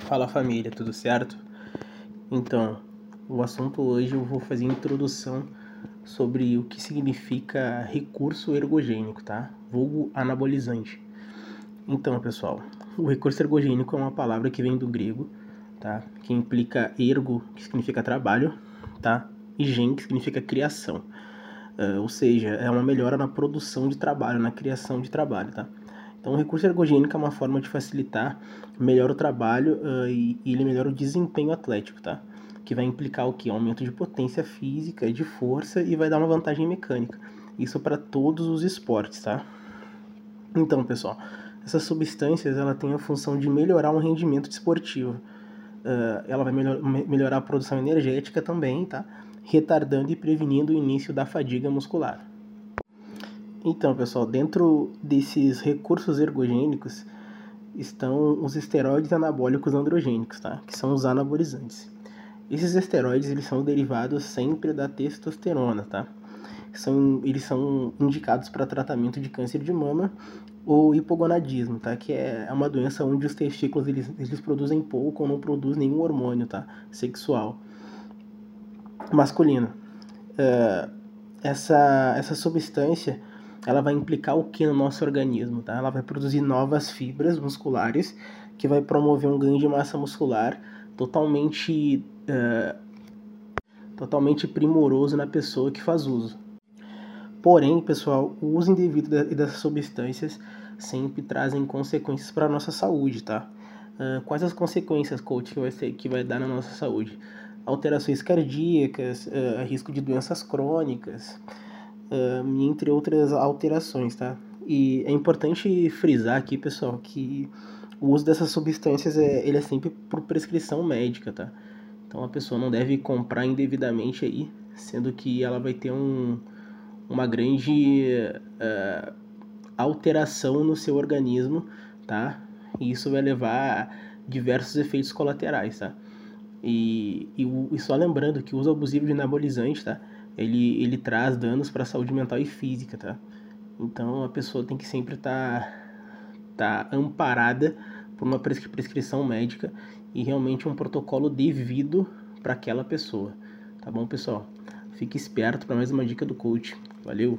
Fala família, tudo certo? Então, o assunto hoje eu vou fazer introdução sobre o que significa recurso ergogênico, tá? Vulgo anabolizante. Então, pessoal, o recurso ergogênico é uma palavra que vem do grego, tá? Que implica ergo, que significa trabalho, tá? E gen, que significa criação. Uh, ou seja, é uma melhora na produção de trabalho, na criação de trabalho, tá? Então, o recurso ergogênico é uma forma de facilitar melhor o trabalho uh, e, ele melhora o desempenho atlético, tá? Que vai implicar o que? Aumento de potência física, de força e vai dar uma vantagem mecânica. Isso para todos os esportes, tá? Então, pessoal, essas substâncias ela tem a função de melhorar o rendimento desportivo. Uh, ela vai melhor, melhorar a produção energética também, tá? Retardando e prevenindo o início da fadiga muscular. Então, pessoal, dentro desses recursos ergogênicos estão os esteroides anabólicos androgênicos, tá? Que são os anabolizantes. Esses esteroides, eles são derivados sempre da testosterona, tá? São, eles são indicados para tratamento de câncer de mama ou hipogonadismo, tá? Que é uma doença onde os testículos eles, eles produzem pouco ou não produzem nenhum hormônio, tá? Sexual masculino. Uh, essa, essa substância ela vai implicar o que no nosso organismo, tá? Ela vai produzir novas fibras musculares que vai promover um ganho de massa muscular totalmente uh, totalmente primoroso na pessoa que faz uso. Porém, pessoal, o uso indevido dessas substâncias sempre trazem consequências para a nossa saúde, tá? Uh, quais as consequências, coach, que vai, ser, que vai dar na nossa saúde? Alterações cardíacas, uh, risco de doenças crônicas, uh, entre outras alterações, tá? E é importante frisar aqui, pessoal, que o uso dessas substâncias é, ele é sempre por prescrição médica, tá? Então a pessoa não deve comprar indevidamente aí, sendo que ela vai ter um, uma grande uh, alteração no seu organismo, tá? E isso vai levar a diversos efeitos colaterais, tá? E, e, e só lembrando que o uso abusivo de anabolizante, tá? Ele, ele traz danos para a saúde mental e física, tá? Então a pessoa tem que sempre estar tá, tá amparada por uma prescrição médica e realmente um protocolo devido para aquela pessoa, tá bom, pessoal? Fique esperto para mais uma dica do coach. Valeu!